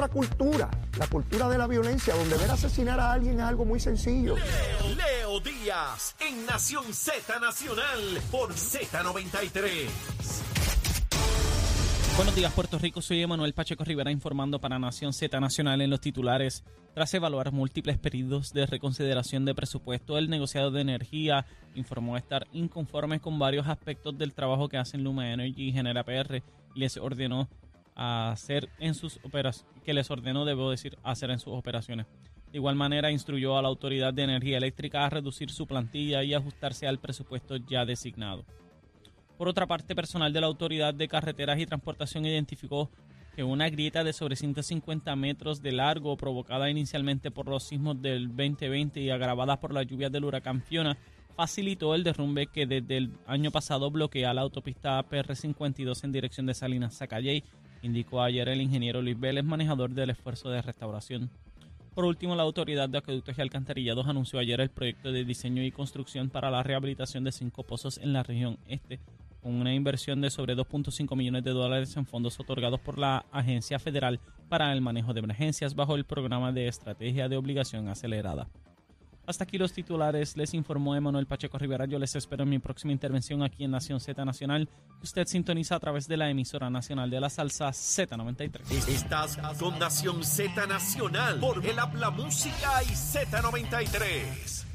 otra cultura, la cultura de la violencia, donde ver asesinar a alguien es algo muy sencillo. Leo, Leo Díaz en Nación Z Nacional por Z93. Buenos días, Puerto Rico. Soy Emanuel Pacheco Rivera informando para Nación Z Nacional en los titulares. Tras evaluar múltiples pedidos de reconsideración de presupuesto, el negociado de energía informó estar inconforme con varios aspectos del trabajo que hacen Luma Energy y Genera PR y les ordenó hacer en sus operaciones, que les ordenó, debo decir, hacer en sus operaciones. De igual manera, instruyó a la Autoridad de Energía Eléctrica a reducir su plantilla y ajustarse al presupuesto ya designado. Por otra parte, personal de la Autoridad de Carreteras y Transportación identificó que una grieta de sobre 150 metros de largo, provocada inicialmente por los sismos del 2020 y agravada por las lluvias del huracán Fiona, facilitó el derrumbe que desde el año pasado bloquea la autopista PR52 en dirección de Salinas Zacayey, indicó ayer el ingeniero Luis Vélez, manejador del esfuerzo de restauración. Por último, la Autoridad de Acueductos y Alcantarillados anunció ayer el proyecto de diseño y construcción para la rehabilitación de cinco pozos en la región este, con una inversión de sobre 2.5 millones de dólares en fondos otorgados por la Agencia Federal para el Manejo de Emergencias bajo el programa de Estrategia de Obligación Acelerada. Hasta aquí los titulares, les informó Emanuel Pacheco Rivera. Yo les espero en mi próxima intervención aquí en Nación Z Nacional, usted sintoniza a través de la emisora nacional de la salsa Z93. Estás con Nación Z Nacional por el Habla Música y Z93.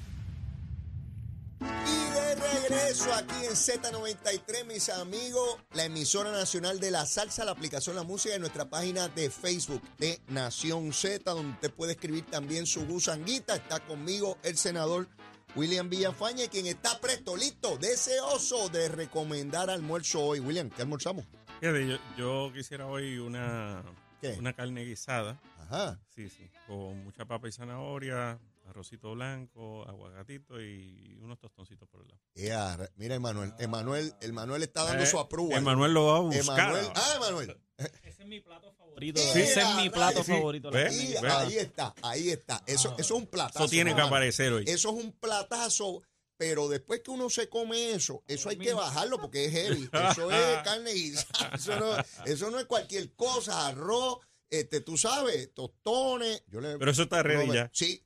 Y de regreso aquí en Z93, mis amigos, la emisora nacional de la salsa, la aplicación La Música en nuestra página de Facebook de Nación Z, donde usted puede escribir también su gusanguita. Está conmigo el senador William Villafañe, quien está presto, listo, deseoso de recomendar almuerzo hoy. William, ¿qué almorzamos? Yo, yo quisiera hoy una, ¿Qué? una carne guisada. Ajá. Sí, sí. Con mucha papa y zanahoria, arrocito blanco, aguacatito y unos tostoncitos por el lado. Ea, mira, Emanuel, Emanuel, Emanuel está dando Eh, su aprueba. Emanuel lo va a buscar. Emanuel, ah, Emanuel. Ese es mi plato favorito. Sí. Ese es mi plato Sí. favorito. ahí está, ahí está. Eso, eso es un platazo. Eso tiene que aparecer hoy. Eso es un platazo, pero después que uno se come eso, eso hay que bajarlo porque es heavy. Eso es carne guisada. Eso no, eso no es cualquier cosa, arroz, este, tú sabes, tostones. Yo le, Pero eso está ready no ya. Sí.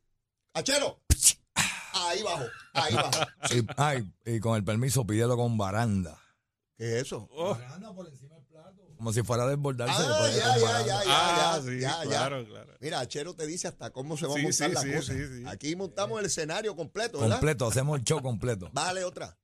Achero. Ahí bajo, ahí bajo. Y, ay, y con el permiso, pídelo con baranda. ¿Qué es eso? Oh, Como si fuera a desbordarse. Ah, ya, ya, baranda. ya, ya, ah, ya, sí, ya, ya. claro, claro. Mira, Achero te dice hasta cómo se va a montar sí, la sí, cosa. sí, sí. Aquí montamos el escenario completo, ¿verdad? Completo, hacemos el show completo. Bájale otra.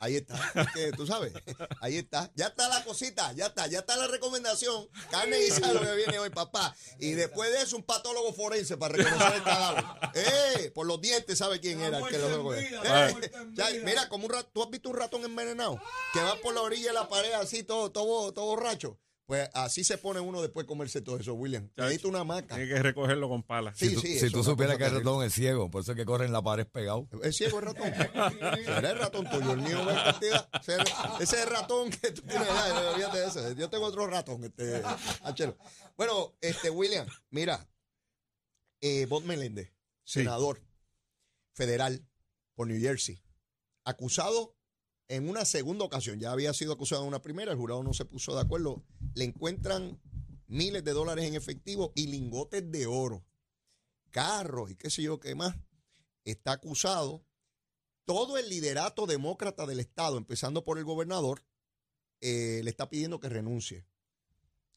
Ahí está. Es que, tú sabes, ahí está. Ya está la cosita, ya está, ya está la recomendación. Carne guisada lo que viene hoy, papá. Y después de eso, un patólogo forense para reconocer el cadáver. ¡Eh! Por los dientes, ¿sabe quién era el que lo recogió? Eh, Mira, como un ratón. ¿Tú has visto un ratón envenenado? Que va por la orilla de la pared así, todo, todo, todo borracho. Pues así se pone uno después de comerse todo eso, William. Necesita una maca. Tiene que recogerlo con palas. Sí, si tú, sí, si tú supieras que el ratón es ciego, por eso es que corre en la pared pegado. ¿Es ciego el ratón? Será el ratón tuyo, el mío ve cantidad. Ese ese es el ratón que tú tienes allá, olvídate de ese. Yo tengo otro ratón, este, Achelo. Bueno, este, William, mira, eh, Bob Meléndez, Sí. senador federal por New Jersey, acusado en una segunda ocasión, ya había sido acusado en una primera, el jurado no se puso de acuerdo, le encuentran miles de dólares en efectivo y lingotes de oro, carros y qué sé yo qué más está acusado todo el liderato demócrata del Estado, empezando por el gobernador, eh, le está pidiendo que renuncie.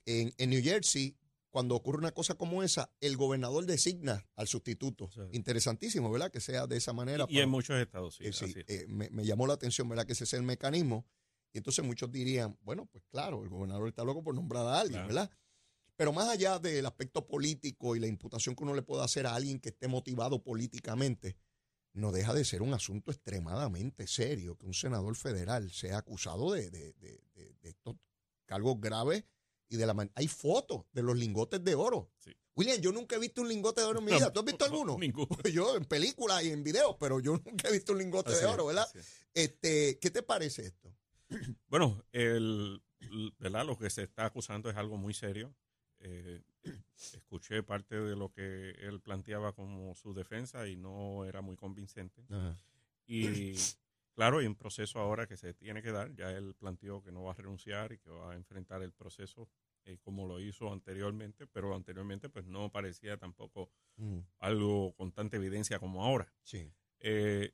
En, en New Jersey, cuando ocurre una cosa como esa, el gobernador designa al sustituto. Sí. Interesantísimo, ¿verdad? Que sea de esa manera. Y en muchos estados, sí. Eh, sí, es. eh, me, me llamó la atención, ¿verdad? Que ese es el mecanismo. Y entonces muchos dirían, bueno, pues claro, el gobernador está loco por nombrar a alguien, Claro. ¿verdad? Pero más allá del aspecto político y la imputación que uno le puede hacer a alguien que esté motivado políticamente, no deja de ser un asunto extremadamente serio que un senador federal sea acusado de, de- de- de- de estos cargos graves y de la man- hay fotos de los lingotes de oro. Sí. William, yo nunca he visto un lingote de oro en mi vida. ¿Tú has visto No, alguno? ninguno. Yo en películas y en videos, pero yo nunca he visto un lingote Así de oro, ¿verdad? es. Este, ¿qué te parece esto? Bueno, el, ¿verdad? lo que se está acusando es algo muy serio. Eh, escuché parte de lo que él planteaba como su defensa y no era muy convincente. Y claro, hay un proceso ahora que se tiene que dar. Ya él planteó que no va a renunciar y que va a enfrentar el proceso eh, como lo hizo anteriormente, pero anteriormente pues no parecía tampoco Mm, algo con tanta evidencia como ahora. sí. Eh,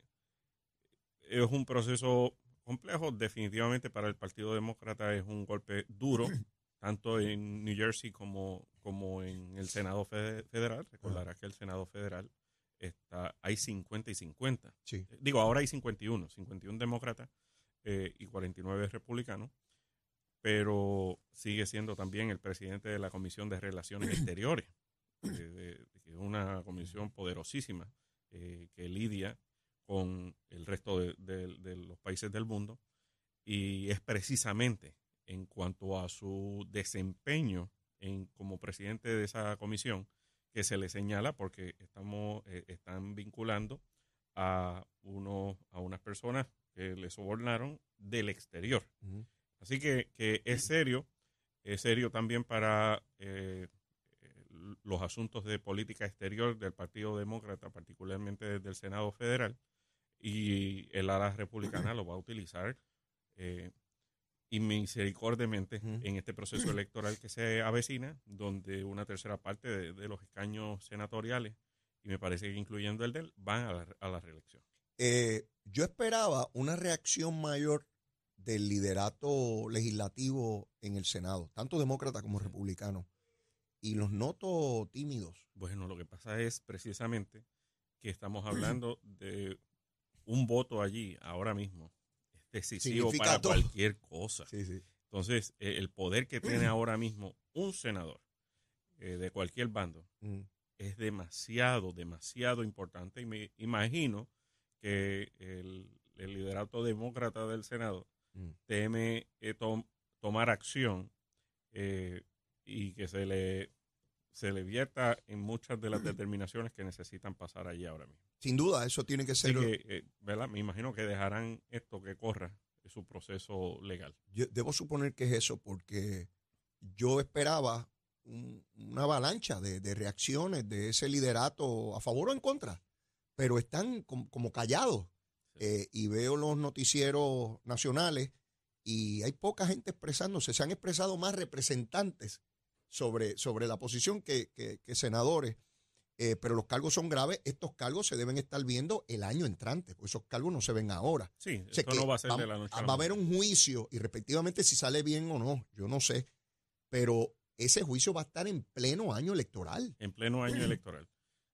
es un proceso complejo, definitivamente para el Partido Demócrata es un golpe duro, tanto en New Jersey como, como en el Senado fe- Federal. Recordarás que el Senado Federal está, hay 50 y 50. Sí. Eh, Digo, ahora hay 51, 51 demócratas eh, y 49 republicanos, pero sigue siendo también el presidente de la Comisión de Relaciones Exteriores, eh, que es una comisión poderosísima eh, que lidia con el resto de, de- de los países del mundo y es precisamente en cuanto a su desempeño en, como presidente de esa comisión que se le señala porque estamos eh, están vinculando a uno a unas personas que le sobornaron del exterior Ujú. Así que, que es serio es serio también para eh, los asuntos de política exterior del Partido Demócrata particularmente desde el Senado Federal y el ala republicana lo va a utilizar eh, inmisericordiamente en este proceso electoral que se avecina, donde una tercera parte de, de los escaños senatoriales, y me parece que incluyendo el de él, van a la, a la reelección. Eh, yo esperaba una reacción mayor del liderato legislativo en el Senado, tanto demócrata como republicano, y los noto tímidos. Bueno, lo que pasa es precisamente que estamos hablando de un voto allí ahora mismo. Es decisivo Significa para todo. cualquier cosa. Sí, sí. Entonces, eh, el poder que tiene ahora mismo un senador eh, de cualquier bando Mm, es demasiado, demasiado importante. Y me imagino que el, el liderato demócrata del Senado mm. teme eh, tom- tomar acción eh, y que se le, se le vierta en muchas de las determinaciones que necesitan pasar allí ahora mismo. Sin duda, eso tiene que ser. que, eh, ¿verdad? Me imagino que dejarán esto que corra eh, su proceso legal. Yo debo suponer que es eso, porque yo esperaba un- una avalancha de, de reacciones de ese liderato a favor o en contra, pero están com- como callados. Eh, y veo los noticieros nacionales y hay poca gente expresándose. Se han expresado más representantes sobre, sobre la posición que, que- que senadores. Eh, pero los cargos son graves. Estos cargos se deben estar viendo el año entrante, porque esos cargos no se ven ahora. Sí, O sea esto que no va a ser va, de la noche va a haber un juicio y respectivamente si sale bien o no, yo no sé, pero ese juicio va a estar en pleno año electoral. en pleno año electoral.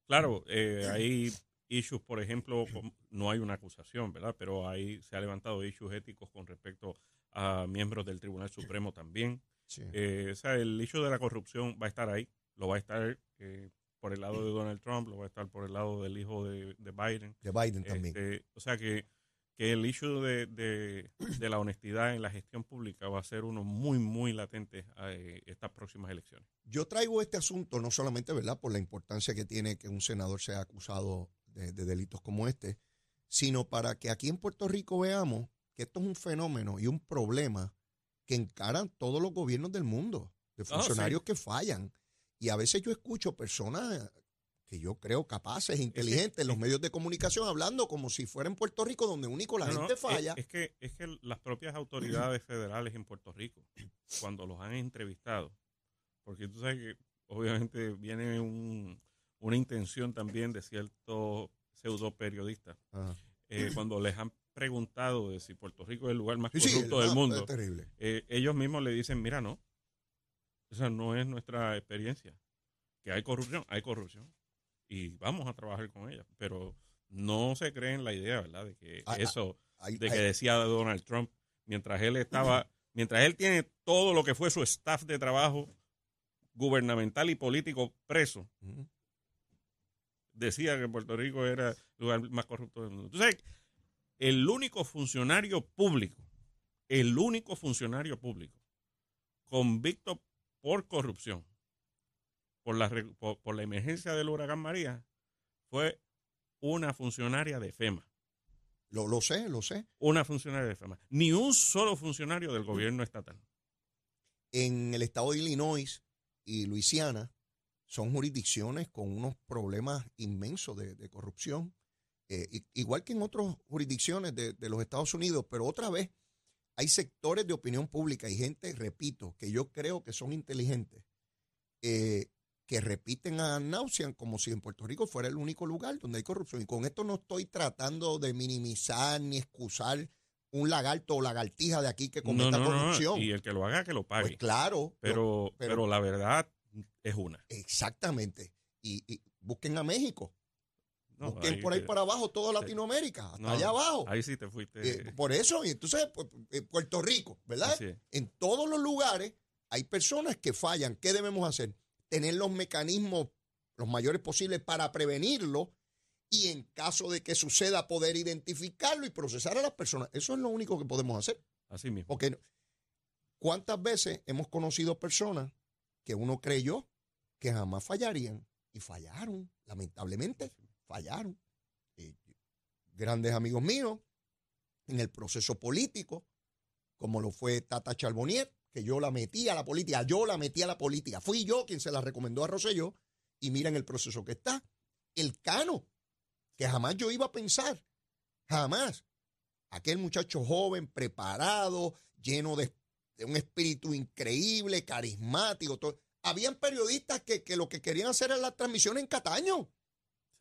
Claro, eh, hay issues, por ejemplo, no hay una acusación, ¿verdad? Pero ahí se ha levantado issues éticos con respecto a miembros del Tribunal Supremo también. Eh, o sea, el issue de la corrupción va a estar ahí, lo va a estar eh, por el lado de Donald Trump, lo va a estar por el lado del hijo de, de Biden. De Biden también. Este, o sea que, que el issue de, de- de la honestidad en la gestión pública va a ser uno muy, muy latente a eh, estas próximas elecciones. Yo traigo este asunto no solamente, ¿verdad?, por la importancia que tiene que un senador sea acusado de, de delitos como este, sino para que aquí en Puerto Rico veamos que esto es un fenómeno y un problema que encaran todos los gobiernos del mundo, de Ah, funcionarios que fallan. Y a veces yo escucho personas que yo creo capaces, inteligentes, en los medios de comunicación, hablando como si fuera en Puerto Rico, donde único la No, gente es- falla. Es, que, es que las propias autoridades federales en Puerto Rico, cuando los han entrevistado, porque tú sabes que obviamente viene un- una intención también de ciertos pseudo periodistas, eh, cuando les han preguntado de si Puerto Rico es el lugar más Sí, sí, corrupto del mundo, terrible. eh, ellos mismos le dicen, mira, no, esa no es nuestra experiencia. Que hay corrupción, hay corrupción. Y vamos a trabajar con ella. Pero no se creen la idea, ¿verdad? De que Ah, ah, eso, de que decía Donald Trump, mientras él estaba, mientras él tiene todo lo que fue su staff de trabajo gubernamental y político preso. Decía que Puerto Rico era el lugar más corrupto del mundo. Entonces, el único funcionario público, el único funcionario público convicto por corrupción, por la, por la emergencia del huracán María, fue una funcionaria de FEMA. Lo, lo sé, lo sé. Una funcionaria de FEMA. Ni un solo funcionario del gobierno estatal. En el estado de Illinois y Luisiana son jurisdicciones con unos problemas inmensos de, de corrupción, eh, igual que en otras jurisdicciones de, de los Estados Unidos, pero otra vez hay sectores de opinión pública y gente, repito, que yo creo que son inteligentes, eh, que repiten a Nausean como si en Puerto Rico fuera el único lugar donde hay corrupción. Y con esto no estoy tratando de minimizar ni excusar un lagarto o lagartija de aquí que cometa No, no, no, corrupción. Y el que lo haga, que lo pague. Pues claro. pero, pero- pero, la verdad es una. Exactamente. Y, y busquen a México. No, busquen por ahí para abajo toda. Latinoamérica, hasta no, allá abajo. Ahí sí te fuiste. Eh, por eso, y entonces, pues, eh, Puerto Rico, ¿verdad? En todos los lugares hay personas que fallan. ¿Qué debemos hacer? Tener los mecanismos los mayores posibles para prevenirlo y en caso de que suceda poder identificarlo y procesar a las personas. Eso es lo único que podemos hacer. Así mismo. Porque ¿cuántas veces hemos conocido personas que uno creyó que jamás fallarían y fallaron? Lamentablemente, fallaron. Eh, grandes amigos míos en el proceso político, como lo fue Tata Charbonnier, que yo la metí a la política, yo la metí a la política. Fui yo quien se la recomendó a Rosselló y miren el proceso que está. El Cano, que jamás yo iba a pensar, jamás. Aquel muchacho joven, preparado, lleno de, de un espíritu increíble, carismático. Todo. Habían periodistas que, que lo que querían hacer era la transmisión en Cataño.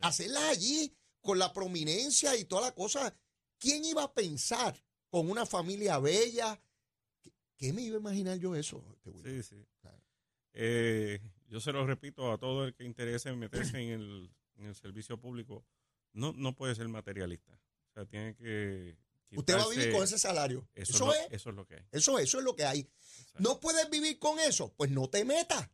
Hacerlas allí con la prominencia y toda la cosa. ¿Quién iba a pensar con una familia bella? ¿Qué, qué me iba a imaginar yo eso? Sí, sí. Claro. Eh, yo se lo repito a todo el que interese en meterse en el, en el servicio público. No, no puede ser materialista. O sea, tiene que. Usted va a vivir con ese salario. Eso, Eso, es, es. lo, eso es lo que hay. Eso, eso es lo que hay. Exacto. ¿No puedes vivir con eso? Pues no te metas.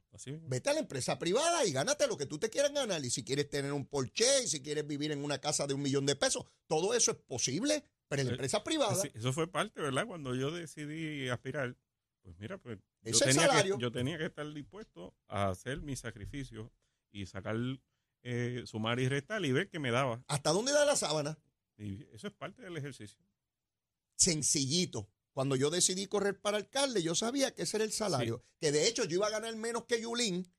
Vete a la empresa privada y gánate lo que tú te quieras ganar. Y si quieres tener un Porsche, y si quieres vivir en una casa de un millón de pesos, todo eso es posible, pero en la Eh, empresa privada. Eso fue parte, ¿verdad? Cuando yo decidí aspirar, pues mira, pues yo es tenía, que, yo tenía que estar dispuesto a hacer mi sacrificio y sacar, eh, sumar y restar y ver qué me daba. ¿Hasta dónde da la sábana? Y eso es parte del ejercicio. Sencillito. Cuando yo decidí correr para alcalde, yo sabía que ese era el salario. Que de hecho yo iba a ganar menos que Yulín,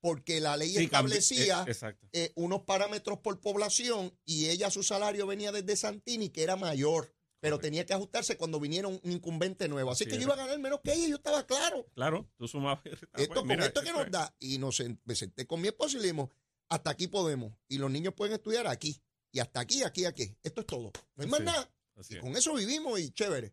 porque la ley Sí, establecía eh, eh, unos parámetros por población y ella su salario venía desde Santini, que era mayor, pero tenía que ajustarse cuando viniera un incumbente nuevo. Así, Así que yo iba a ganar menos que ella, yo estaba claro. Claro, tú sumabas y restabas. esto, Pues con mira, esto que nos da, y nos, me senté con mi esposo y le dijimos, hasta aquí podemos, y los niños pueden estudiar aquí, y hasta aquí, aquí, aquí. Esto es todo. No hay más nada. Así Y es. con eso vivimos y chévere.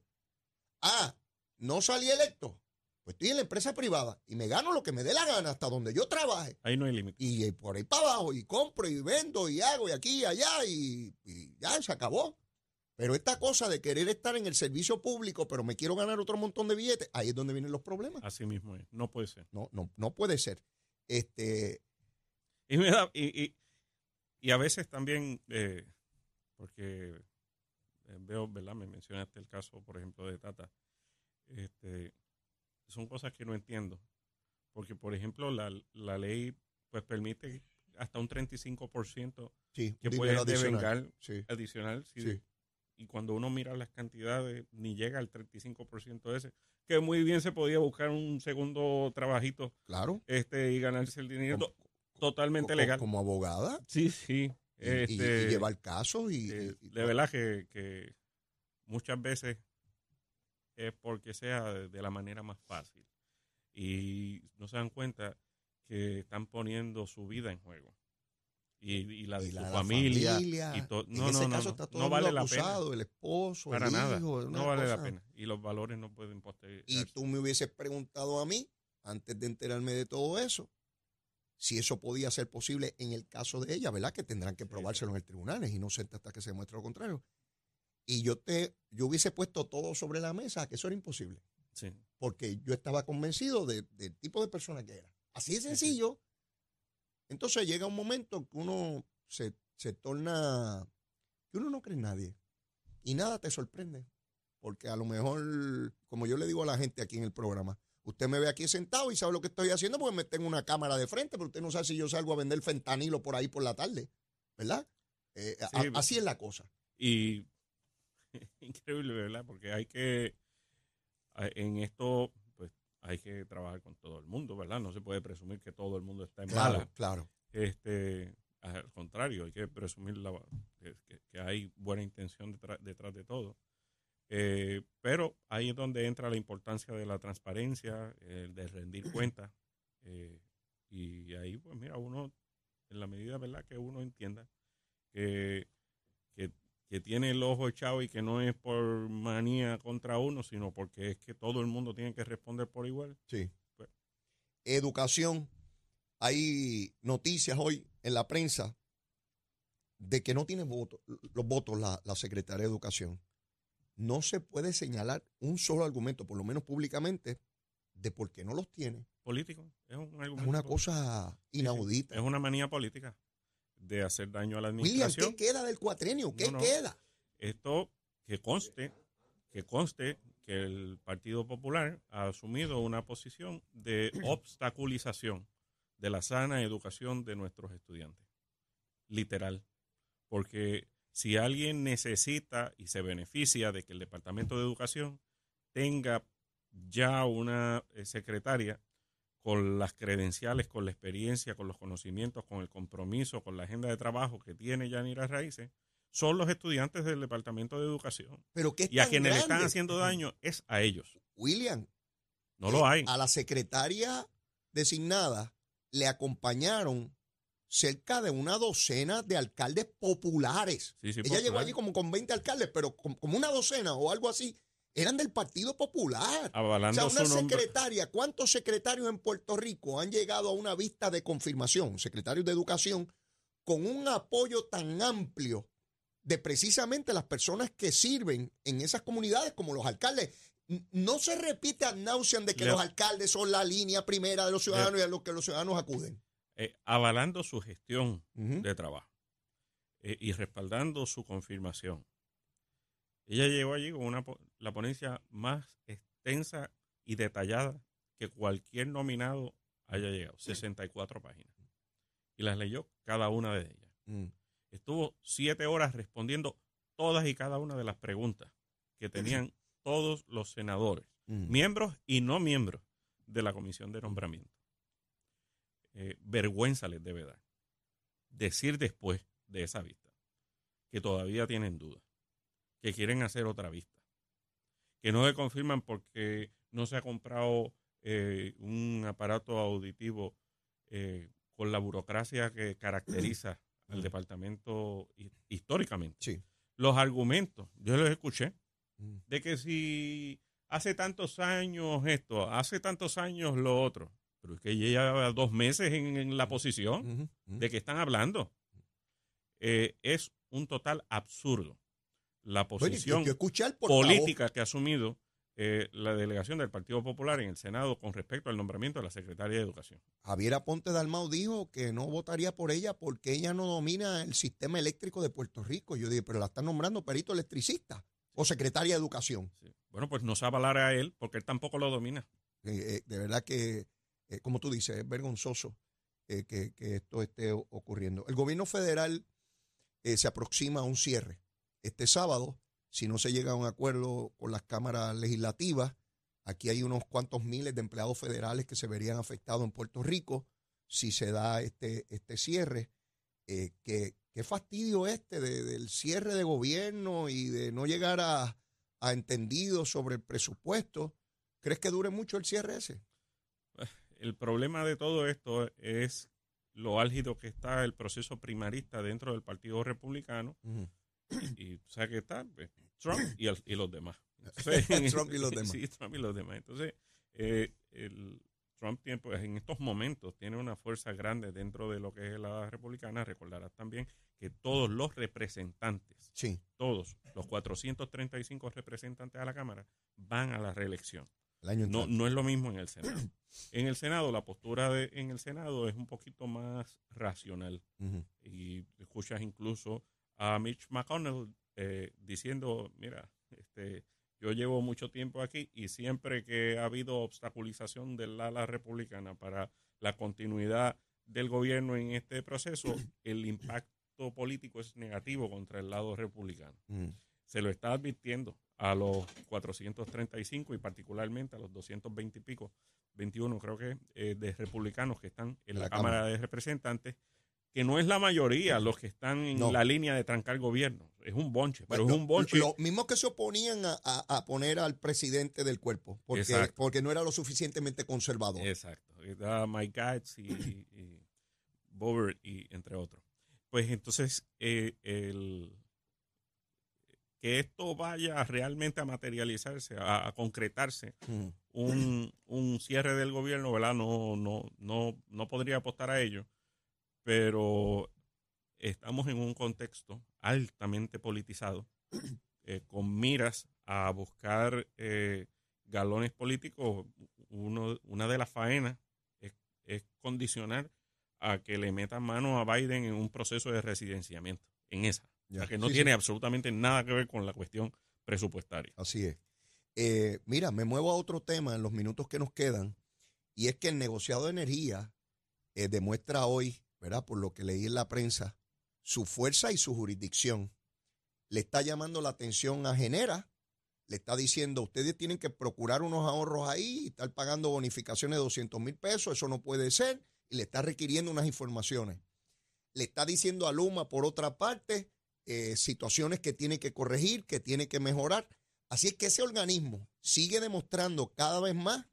Ah, no salí electo. Pues estoy en la empresa privada y me gano lo que me dé la gana hasta donde yo trabaje. Ahí no hay límite. Y eh, por ahí para abajo, y compro, y vendo, y hago, y aquí, y allá, y, y ya se acabó. Pero esta cosa de querer estar en el servicio público, pero me quiero ganar otro montón de billetes, ahí es donde vienen los problemas. Así mismo es. No puede ser. No, no, no puede ser. Este, Y, me da- y, y, y a veces también, eh, porque veo, ¿verdad? Me mencionaste el caso, por ejemplo, de Tata. Este, son cosas que no entiendo. Porque, por ejemplo, la, la ley pues permite hasta un 35% sí, que dinero puedes adicional. devengar Sí, adicional. sí. Y cuando uno mira las cantidades, ni llega al 35% ese, que muy bien se podía buscar un segundo trabajito claro. este y ganarse el dinero Como- totalmente legal. Como abogada. Sí, sí. Y, y- Este, y llevar casos y, eh, y- de verdad que, que muchas veces es porque sea de, la manera más fácil. Y no se dan cuenta que están poniendo su vida en juego. Y, la de su la- familia. familia. y to- en no, ese no, no, caso no, está todo no el vale mundo la pena. acusado, el esposo, Para el nada. hijo, No vale la pena. Y los valores no pueden postergarse. Y tú me hubieses preguntado a mí, antes de enterarme de todo eso, si eso podía ser posible en el caso de ella, ¿verdad? Que tendrán que probárselo en el tribunal, es inocente hasta que se demuestre lo contrario. Y yo te, yo hubiese puesto todo sobre la mesa, que eso era imposible, Sí. porque yo estaba convencido de- del tipo de persona que era. Así de sencillo. Entonces llega un momento que uno se, se torna, que uno no cree en nadie y nada te sorprende. Porque a lo mejor, como yo le digo a la gente aquí en el programa, usted me ve aquí sentado y sabe lo que estoy haciendo porque me tengo una cámara de frente, pero usted no sabe si yo salgo a vender fentanilo por ahí por la tarde, ¿verdad? Eh, a- Sí. así es la cosa. Y increíble, ¿verdad? Porque hay que, en esto, pues hay que trabajar con todo el mundo, ¿verdad? No se puede presumir que todo el mundo está en Claro, mala. claro. Este, al contrario, hay que presumir la, que- que hay buena intención detrás, detrás de todo. Eh, pero ahí es donde entra la importancia de la transparencia, eh, de rendir cuentas. eh, y ahí, pues mira, uno, en la medida verdad que uno entienda que, que, que tiene el ojo echado y que no es por manía contra uno, sino porque es que todo el mundo tiene que responder por igual. Sí. Pues. Educación. Hay noticias hoy en la prensa de que no tiene votos, los votos la, la secretaria de Educación. No se puede señalar un solo argumento, por lo menos públicamente, de por qué no los tiene. Político, es un Es argumento una político. cosa inaudita. Es una manía política de hacer daño a la William, administración. ¿qué queda del cuatrenio? ¿Qué No, no. queda? Esto que conste, que conste que el Partido Popular ha asumido una posición de obstaculización de la sana educación de nuestros estudiantes. Literal. Porque si alguien necesita y se beneficia de que el Departamento de Educación tenga ya una eh, secretaria con las credenciales, con la experiencia, con los conocimientos, con el compromiso, con la agenda de trabajo que tiene Yanira Raíces, son los estudiantes del Departamento de Educación. Pero ¿qué es Y a quienes le están haciendo daño es a ellos. William, No lo hay. a la secretaria designada le acompañaron cerca de una docena de alcaldes populares. Sí, sí, Ella llegó allí como con 20 alcaldes, pero com- como una docena o algo así, eran del Partido Popular. Avalando o sea, una secretaria, ¿cuántos secretarios en Puerto Rico han llegado a una vista de confirmación, secretarios de educación, con un apoyo tan amplio de precisamente las personas que sirven en esas comunidades como los alcaldes? No se repite ad nauseam de que los alcaldes son la línea primera de los ciudadanos y a los que los ciudadanos acuden. Eh, avalando su gestión de trabajo eh, y respaldando su confirmación. Ella llegó allí con una, la ponencia más extensa y detallada que cualquier nominado haya llegado, 64 páginas. Y las leyó cada una de ellas. Mm. Estuvo siete horas respondiendo todas y cada una de las preguntas que tenían todos los senadores, Mm. miembros y no miembros de la comisión de nombramiento. Eh, vergüenza les debe dar decir después de esa vista que todavía tienen dudas, que quieren hacer otra vista, que no se confirman porque no se ha comprado eh, un aparato auditivo eh, con la burocracia que caracteriza al departamento hi- históricamente. Sí. Los argumentos, yo los escuché, Mm. de que si hace tantos años esto, hace tantos años lo otro, pero es que ella lleva dos meses en, en la posición. ¿de qué están hablando? Eh, es un total absurdo la posición política que ha asumido eh, la delegación del Partido Popular en el Senado con respecto al nombramiento de la Secretaria de Educación. Javier Aponte Dalmau dijo que no votaría por ella porque ella no domina el sistema eléctrico de Puerto Rico. Yo dije, pero la están nombrando perito electricista o secretaria de educación. Sí. Bueno, pues no se avalará a él porque él tampoco lo domina. Eh, eh, de verdad que, eh, como tú dices, es vergonzoso eh, que, esto esté ocurriendo. El gobierno federal eh, se aproxima a un cierre. Este sábado, si no se llega a un acuerdo con las cámaras legislativas, aquí hay unos cuantos miles de empleados federales que se verían afectados en Puerto Rico si se da este, este cierre. Qué fastidio este de- del cierre de gobierno y de no llegar a, a entendidos sobre el presupuesto. ¿Crees que dure mucho el cierre ese? El problema de todo esto es lo álgido que está el proceso primarista dentro del Partido Republicano y o sea que está pues, Trump y, el- y los demás. Entonces, Trump y los demás. Sí, Trump y los demás. Entonces, eh, el, Trump tiene, pues, en estos momentos tiene una fuerza grande dentro de lo que es la republicana. Recordarás también que todos los representantes, Sí. todos los 435 representantes a la Cámara van a la reelección. El año No, no es lo mismo en el Senado. En el Senado, la postura de, en el Senado es un poquito más racional y escuchas incluso a Mitch McConnell eh, diciendo, mira, este, yo llevo mucho tiempo aquí y siempre que ha habido obstaculización del ala republicana para la continuidad del gobierno en este proceso, el impacto político es negativo contra el lado republicano. Ujú. Se lo está advirtiendo a los 435 y particularmente a los 220 y pico, 21 creo que, eh, de republicanos que están en la, la Cámara Cámara. de Representantes, que no es la mayoría los que están en No. la línea de trancar gobierno. es un bonche, pero Bueno, es un bonche. Los mismos que se oponían a, a- a poner al presidente del cuerpo, porque, Exacto. porque no era lo suficientemente conservador. Exacto. Mike Gatz y, y Bober y entre otros. Pues entonces, eh, el, que esto vaya realmente a materializarse, a, a concretarse, Mm. un, un cierre del gobierno, ¿verdad? No, no, no, no podría apostar a ello, pero estamos en un contexto altamente politizado, eh, con miras a buscar eh, galones políticos. Uno, una de las faenas es, es condicionar a que le metan mano a Biden en un proceso de residenciamiento, en esa. O sea, Ya. que no Sí, tiene sí. absolutamente nada que ver con la cuestión presupuestaria. Así es. Eh, mira, me muevo a otro tema en los minutos que nos quedan, y es que el negociado de energía eh, demuestra hoy, ¿verdad? Por lo que leí en la prensa, su fuerza y su jurisdicción. Le está llamando la atención a Genera, le está diciendo, ustedes tienen que procurar unos ahorros ahí, y estar pagando bonificaciones de 200 mil pesos, eso no puede ser, y le está requiriendo unas informaciones. Le está diciendo a Luma, por otra parte, eh, situaciones que tiene que corregir, que tiene que mejorar. Así es que ese organismo sigue demostrando cada vez más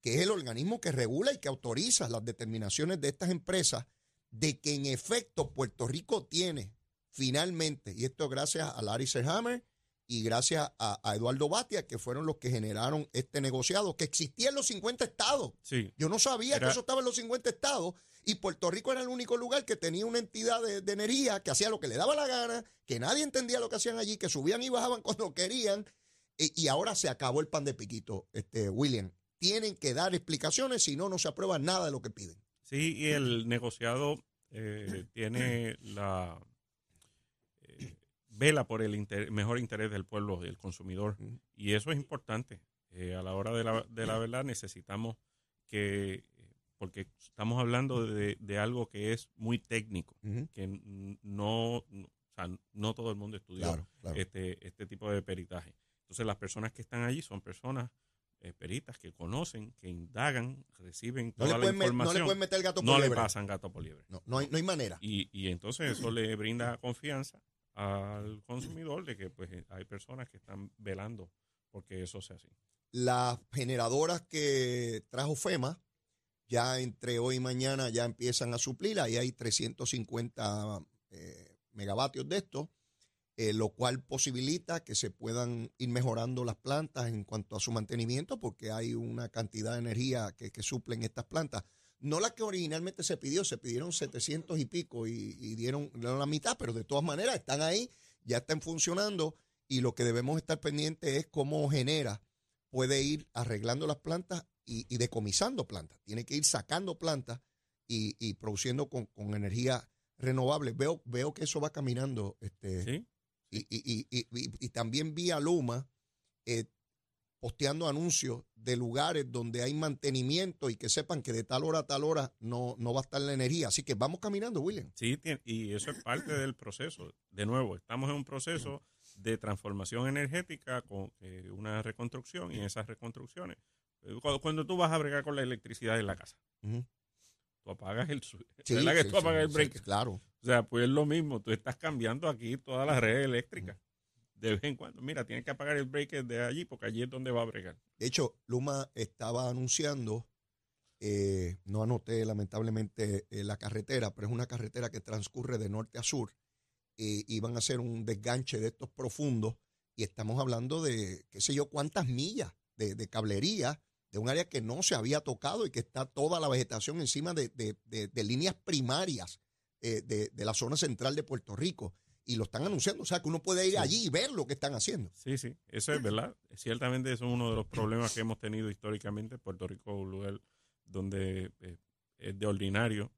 que es el organismo que regula y que autoriza las determinaciones de estas empresas de que en efecto Puerto Rico tiene finalmente, y esto gracias a Larry Serhammer y gracias a, a Eduardo Batia, que fueron los que generaron este negociado, que existía en los 50 estados. Sí, Yo no sabía Era- que eso estaba en los 50 estados y Puerto Rico era el único lugar que tenía una entidad de, de energía que hacía lo que le daba la gana, que nadie entendía lo que hacían allí, que subían y bajaban cuando querían. Y, y ahora se acabó el pan de piquito, este, William. Tienen que dar explicaciones, si no, no se aprueba nada de lo que piden. Sí, y el negociado eh, tiene la vela por el inter- mejor interés del pueblo, del consumidor, y eso es importante. Eh, a la hora de la, de la verdad necesitamos que, porque estamos hablando de, de algo que es muy técnico, que no, no- o sea, no todo el mundo estudió Claro, claro. este, este tipo de peritaje. Entonces las personas que están allí son personas eh, peritas que conocen, que indagan, reciben no, toda le la met- no información le pueden meter gato por no le liebre. pasan gato por liebre. No, no hay, no hay manera. Y, y entonces eso le brinda confianza al consumidor de que pues hay personas que están velando porque eso sea así. Las generadoras que trajo FEMA, ya entre hoy y mañana ya empiezan a suplir. Ahí hay 350 eh, megavatios de esto, eh, lo cual posibilita que se puedan ir mejorando las plantas en cuanto a su mantenimiento, porque hay una cantidad de energía que, que suplen estas plantas. No la que originalmente se pidió, se pidieron 700 y pico y, y dieron, dieron la mitad, pero de todas maneras están ahí, ya están funcionando y lo que debemos estar pendientes es cómo genera puede ir arreglando las plantas y, y decomisando plantas. Tiene que ir sacando plantas y, y produciendo con, con energía renovable. Veo, veo que eso va caminando. Este, ¿Sí? y, y- y- y- y- y también vi a Luma eh, posteando anuncios de lugares donde hay mantenimiento y que sepan que de tal hora a tal hora no, no va a estar la energía. Así que vamos caminando, William. Sí, y eso es parte del proceso. De nuevo, estamos en un proceso de transformación energética con eh, una reconstrucción y en esas reconstrucciones. eh, Cuando, cuando tú vas a bregar con la electricidad en la casa, tú apagas el... Sí, ¿Verdad que sí, tú apagas sí, el claro. O sea, pues es lo mismo, tú estás cambiando aquí todas las redes eléctricas. De vez en cuando, mira, tienes que apagar el breaker de allí porque allí es donde va a bregar. De hecho, Luma estaba anunciando, eh, no anoté lamentablemente eh, la carretera, pero es una carretera que transcurre de norte a sur. eh, y van a hacer un desganche de estos profundos y estamos hablando de qué sé yo cuántas millas de, cablería de un área que no se había tocado y que está toda la vegetación encima de, de- de- líneas primarias eh, de la zona central de Puerto Rico. Y lo están anunciando, o sea que uno puede ir Sí. allí y ver lo que están haciendo. Sí, sí, eso es verdad. Ciertamente eso es uno de los problemas que hemos tenido históricamente. Puerto Rico es un lugar donde eh, es de ordinario.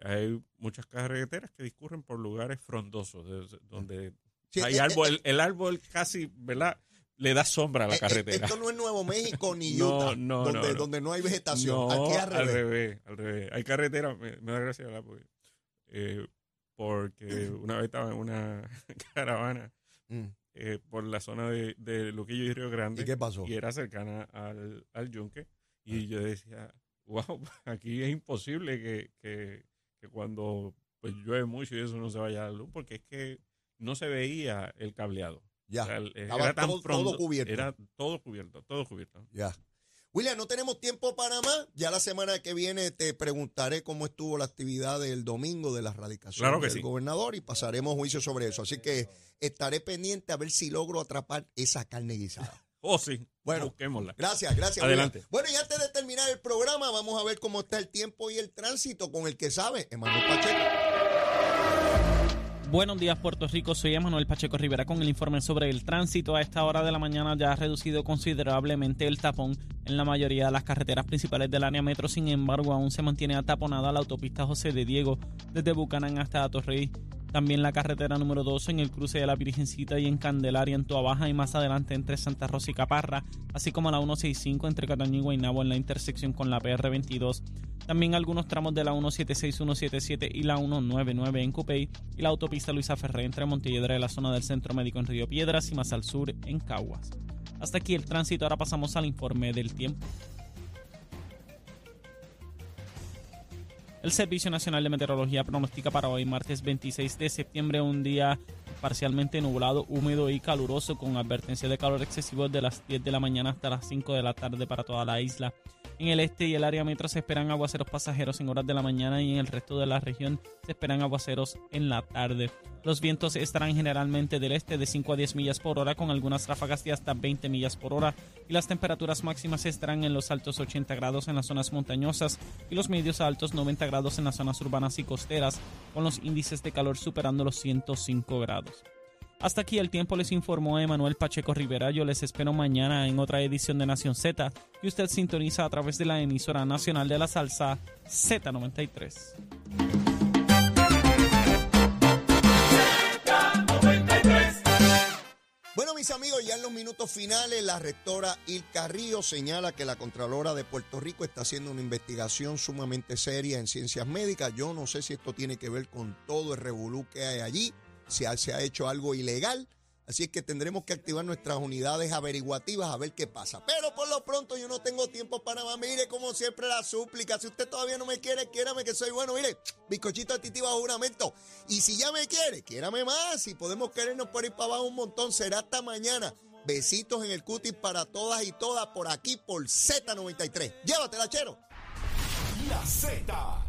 Hay muchas carreteras que discurren por lugares frondosos, de- donde Sí, hay eh, árbol, eh, el, el árbol casi, ¿verdad? Le da sombra a la carretera. Esto no es Nuevo México ni Utah, no, donde, no, no. donde no hay vegetación. Aquí al al revés. al revés. Hay carreteras, me, me da gracia ¿verdad? Porque, eh, porque una vez estaba en una caravana Mm. eh, por la zona de, de Luquillo y Río Grande ¿Y qué pasó? y era cercana al, al yunque y yo decía, wow, aquí es imposible que, que, que cuando pues llueve mucho y eso no se vaya a la luz porque es que no se veía el cableado. Ya. O sea, era tan todo- todo cubierto. Era todo cubierto, todo cubierto. Ya. William, no tenemos tiempo para más. Ya la semana que viene te preguntaré cómo estuvo la actividad del domingo de la radicación Claro del sí. gobernador y pasaremos juicio sobre eso. Así que estaré pendiente a ver si logro atrapar esa carne guisada. Oh, sí. Bueno. busquémosla. Gracias, gracias. Adelante. William. Bueno, y antes de terminar el programa, vamos a ver cómo está el tiempo y el tránsito con el que sabe Emanuel Pacheco. Buenos días, Puerto Rico. Soy Emanuel Pacheco Rivera con el informe sobre el tránsito. A esta hora de la mañana ya ha reducido considerablemente el tapón en la mayoría de las carreteras principales del área metro. Sin embargo, aún se mantiene ataponada la autopista José de Diego desde Bucanán hasta Atorrey. También la carretera número 2 en el cruce de la Virgencita y en Candelaria en Tuabaja y más adelante entre Santa Rosa y Caparra, así como la 165 entre Cataño y Guaynabo en la intersección con la PR22. También algunos tramos de la 176, 177 y la 199 en Cupey y la autopista Luisa Ferré entre Montelledra y la zona del Centro Médico en Río Piedras y más al sur en Caguas. Hasta aquí el tránsito, ahora pasamos al informe del tiempo. El Servicio Nacional de Meteorología pronostica para hoy, martes 26 de septiembre, un día parcialmente nublado, húmedo y caluroso, con advertencia de calor excesivo de las 10 de la mañana hasta las 5 de la tarde para toda la isla. En el este y el área metro se esperan aguaceros pasajeros en horas de la mañana y en el resto de la región se esperan aguaceros en la tarde. Los vientos estarán generalmente del este de 5 a 10 millas por hora con algunas ráfagas de hasta 20 millas por hora y las temperaturas máximas estarán en los altos 80 grados en las zonas montañosas y los medios a altos 90 grados en las zonas urbanas y costeras con los índices de calor superando los 105 grados. Hasta aquí el tiempo les informó Emanuel Pacheco Rivera. Yo les espero mañana en otra edición de Nación Z que usted sintoniza a través de la emisora nacional de la salsa Z93. Bueno, mis amigos, ya en los minutos finales, la rectora Ilka Río señala que la Contralora de Puerto Rico está haciendo una investigación sumamente seria en ciencias médicas. Yo no sé si esto tiene que ver con todo el revolú que hay allí, si ha- se ha hecho algo ilegal. Así es que tendremos que activar nuestras unidades averiguativas a ver qué pasa. Pero por lo pronto yo no tengo tiempo para más. Mire, como siempre, la súplica. Si usted todavía no me quiere, quiérame que soy bueno. Mire, bizcochito titi bajo juramento. Y si ya me quiere, quiérame más. Si podemos querernos por ir para abajo un montón, será hasta mañana. Besitos en el cutis para todas y todas por aquí por Z93. Llévatela, chero. La Z